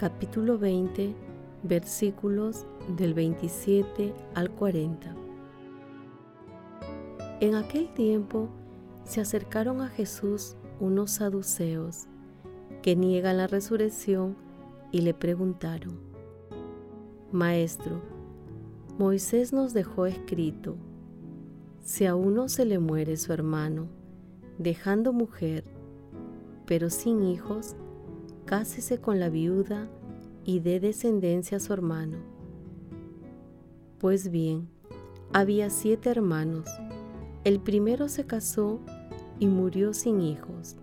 capítulo 20, versículos del 27 al 40. En aquel tiempo se acercaron a Jesús unos saduceos que niegan la resurrección y le preguntaron, Maestro, Moisés nos dejó escrito, si a uno se le muere su hermano, dejando mujer, pero sin hijos, cásese con la viuda y dé descendencia a su hermano. Pues bien, había siete hermanos. El primero se casó y murió sin hijos.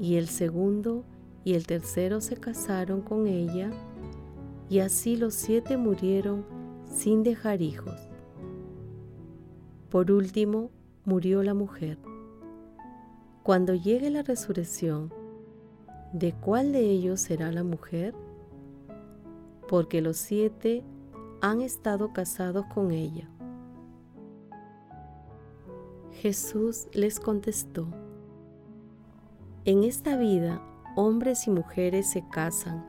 Y el segundo y el tercero se casaron con ella, y así los siete murieron sin dejar hijos. Por último, murió la mujer. Cuando llegue la resurrección, ¿de cuál de ellos será la mujer? Porque los siete han estado casados con ella. Jesús les contestó, En esta vida hombres y mujeres se casan,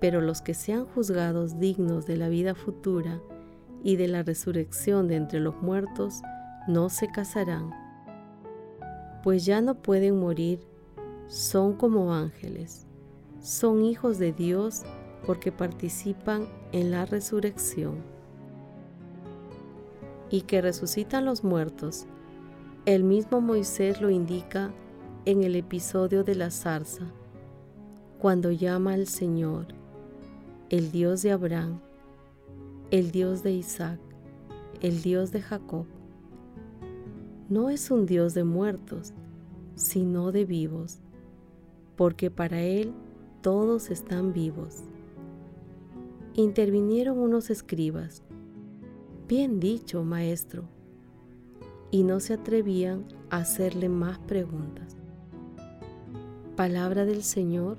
pero los que sean juzgados dignos de la vida futura y de la resurrección de entre los muertos no se casarán pues ya no pueden morir, son como ángeles, son hijos de Dios porque participan en la resurrección. Y que resucitan los muertos, el mismo Moisés lo indica en el episodio de la zarza, cuando llama al Señor, el Dios de Abraham, el Dios de Isaac, el Dios de Jacob. No es un Dios de muertos, sino de vivos, porque para Él todos están vivos. Intervinieron unos escribas, bien dicho, maestro, y no se atrevían a hacerle más preguntas. Palabra del Señor.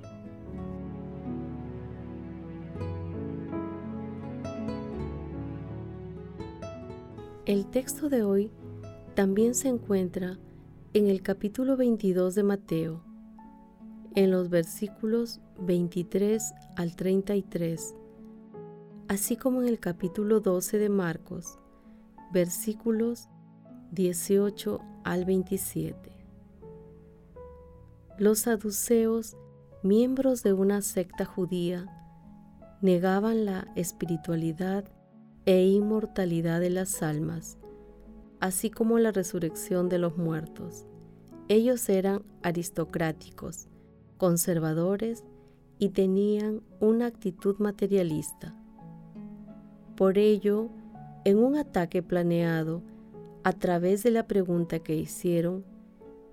El texto de hoy también se encuentra en el capítulo 22 de Mateo, en los versículos 23 al 33, así como en el capítulo 12 de Marcos, versículos 18 al 27. Los saduceos, miembros de una secta judía, negaban la espiritualidad e inmortalidad de las almas así como la resurrección de los muertos. Ellos eran aristocráticos, conservadores y tenían una actitud materialista. Por ello, en un ataque planeado, a través de la pregunta que hicieron,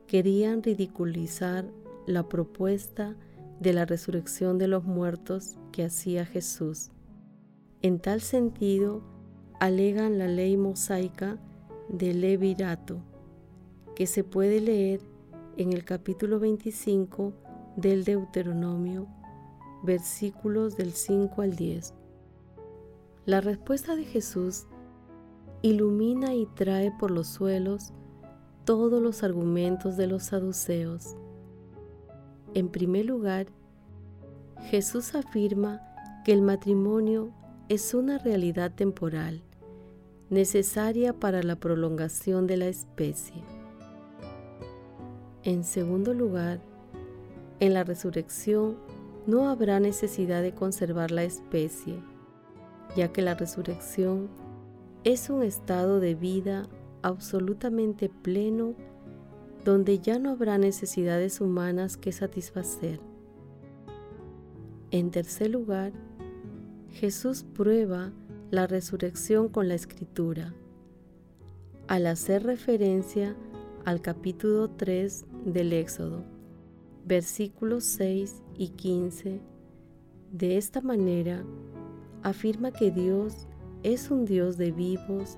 querían ridiculizar la propuesta de la resurrección de los muertos que hacía Jesús. En tal sentido, alegan la ley mosaica de Levirato, que se puede leer en el capítulo 25 del Deuteronomio, versículos del 5 al 10. La respuesta de Jesús ilumina y trae por los suelos todos los argumentos de los saduceos. En primer lugar, Jesús afirma que el matrimonio es una realidad temporal necesaria para la prolongación de la especie. En segundo lugar, en la resurrección no habrá necesidad de conservar la especie, ya que la resurrección es un estado de vida absolutamente pleno donde ya no habrá necesidades humanas que satisfacer. En tercer lugar, Jesús prueba la resurrección con la escritura, al hacer referencia al capítulo 3 del Éxodo, versículos 6 y 15. De esta manera, afirma que Dios es un Dios de vivos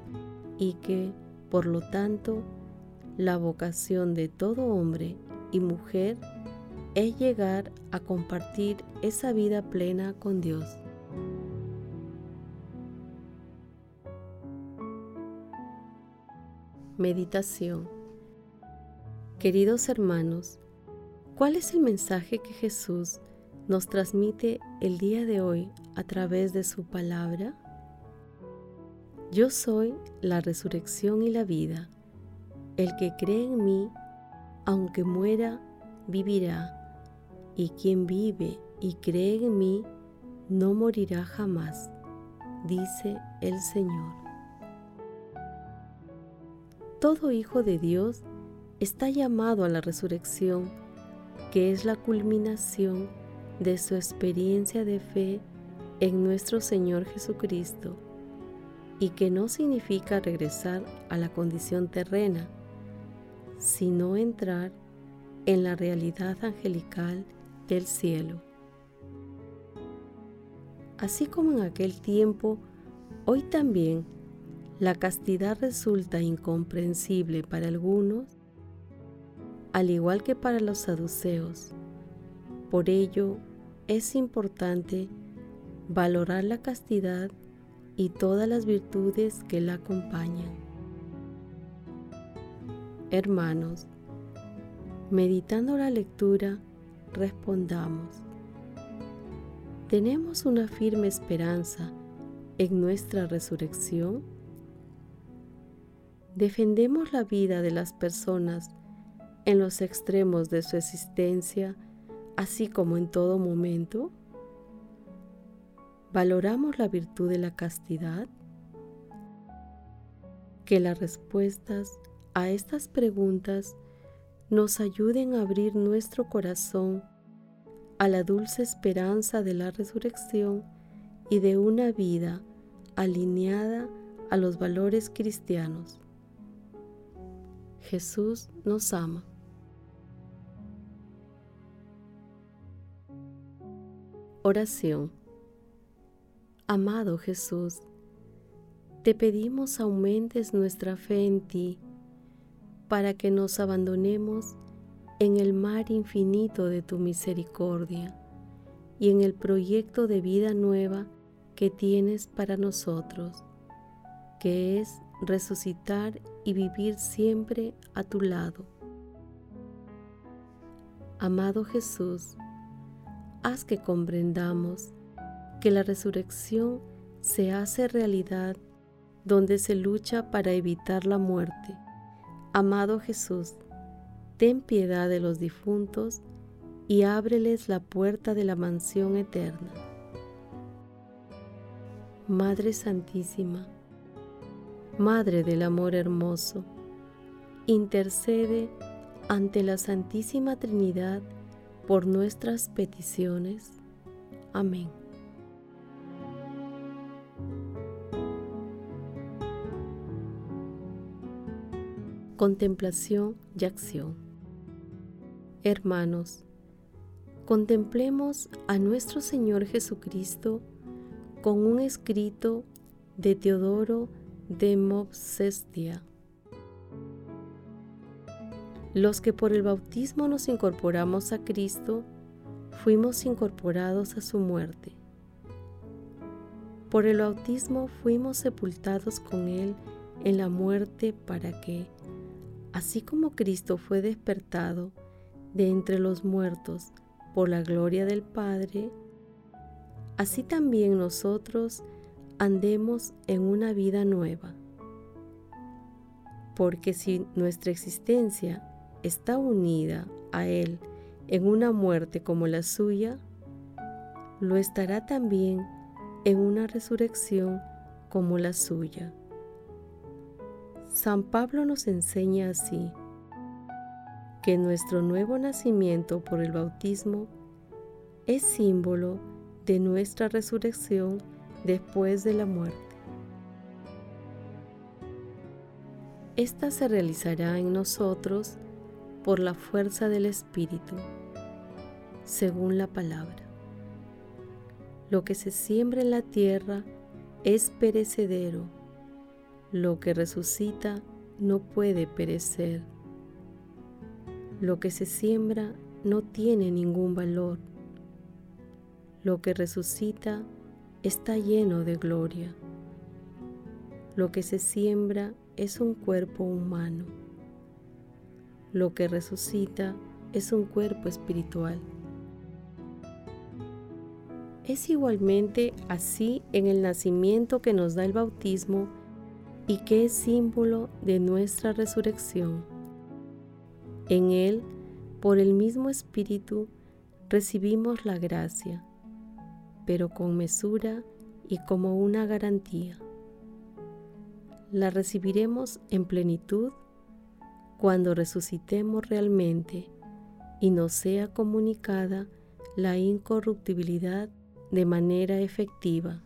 y que, por lo tanto, la vocación de todo hombre y mujer es llegar a compartir esa vida plena con Dios. Meditación Queridos hermanos, ¿cuál es el mensaje que Jesús nos transmite el día de hoy a través de su palabra? Yo soy la resurrección y la vida. El que cree en mí, aunque muera, vivirá. Y quien vive y cree en mí, no morirá jamás, dice el Señor. Todo hijo de Dios está llamado a la resurrección, que es la culminación de su experiencia de fe en nuestro Señor Jesucristo y que no significa regresar a la condición terrena, sino entrar en la realidad angelical del cielo. Así como en aquel tiempo, hoy también la castidad resulta incomprensible para algunos, al igual que para los saduceos. Por ello, es importante valorar la castidad y todas las virtudes que la acompañan. Hermanos, meditando la lectura, respondamos. ¿Tenemos una firme esperanza en nuestra resurrección? ¿Defendemos la vida de las personas en los extremos de su existencia, así como en todo momento? ¿Valoramos la virtud de la castidad? Que las respuestas a estas preguntas nos ayuden a abrir nuestro corazón a la dulce esperanza de la resurrección y de una vida alineada a los valores cristianos. Jesús nos ama. Oración Amado Jesús, te pedimos aumentes nuestra fe en ti para que nos abandonemos en el mar infinito de tu misericordia y en el proyecto de vida nueva que tienes para nosotros, que es resucitar y vivir siempre a tu lado. Amado Jesús, haz que comprendamos que la resurrección se hace realidad donde se lucha para evitar la muerte. Amado Jesús, ten piedad de los difuntos y ábreles la puerta de la mansión eterna. Madre Santísima, Madre del Amor Hermoso, intercede ante la Santísima Trinidad por nuestras peticiones. Amén. Contemplación y acción. Hermanos, contemplemos a nuestro Señor Jesucristo con un escrito de Teodoro de Mopsestia. Los que por el bautismo nos incorporamos a Cristo, fuimos incorporados a su muerte. Por el bautismo fuimos sepultados con Él en la muerte para que, así como Cristo fue despertado de entre los muertos por la gloria del Padre, así también nosotros andemos en una vida nueva. Porque si nuestra existencia está unida a Él en una muerte como la suya, lo estará también en una resurrección como la suya. San Pablo nos enseña así que nuestro nuevo nacimiento por el bautismo es símbolo de nuestra resurrección después de la muerte. Esta se realizará en nosotros por la fuerza del Espíritu, según la palabra. Lo que se siembra en la tierra es perecedero, lo que resucita no puede perecer. Lo que se siembra no tiene ningún valor. Lo que resucita está lleno de gloria. Lo que se siembra es un cuerpo humano. Lo que resucita es un cuerpo espiritual. Es igualmente así en el nacimiento que nos da el bautismo y que es símbolo de nuestra resurrección. En él, por el mismo Espíritu, recibimos la gracia, pero con mesura y como una garantía. La recibiremos en plenitud cuando resucitemos realmente y nos sea comunicada la incorruptibilidad de manera efectiva.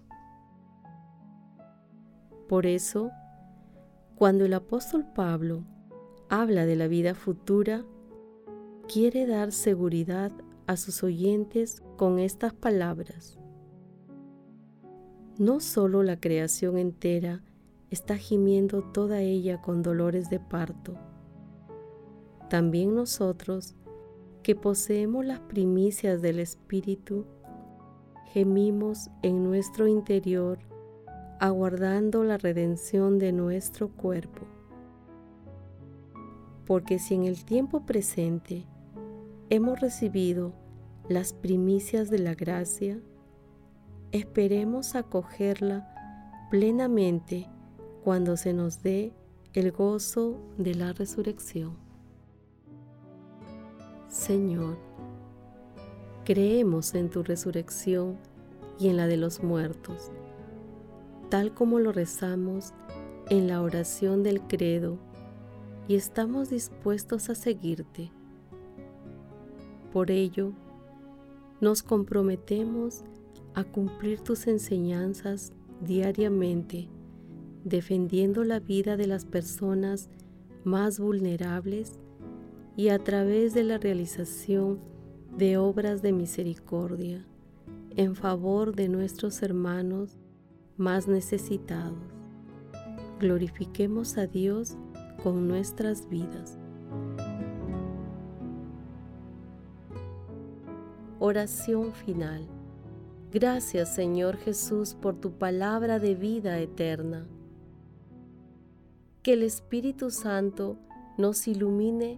Por eso, cuando el apóstol Pablo habla de la vida futura, quiere dar seguridad a sus oyentes con estas palabras. No solo la creación entera está gimiendo toda ella con dolores de parto, también nosotros, que poseemos las primicias del Espíritu, gemimos en nuestro interior aguardando la redención de nuestro cuerpo. Porque si en el tiempo presente hemos recibido las primicias de la gracia, esperemos acogerla plenamente cuando se nos dé el gozo de la resurrección. Señor, Creemos en tu resurrección y en la de los muertos, tal como lo rezamos en la oración del credo y estamos dispuestos a seguirte. Por ello, nos comprometemos a cumplir tus enseñanzas diariamente, defendiendo la vida de las personas más vulnerables y a través de la realización de obras de misericordia en favor de nuestros hermanos más necesitados. Glorifiquemos a Dios con nuestras vidas. Oración final. Gracias Señor Jesús por tu palabra de vida eterna. Que el Espíritu Santo nos ilumine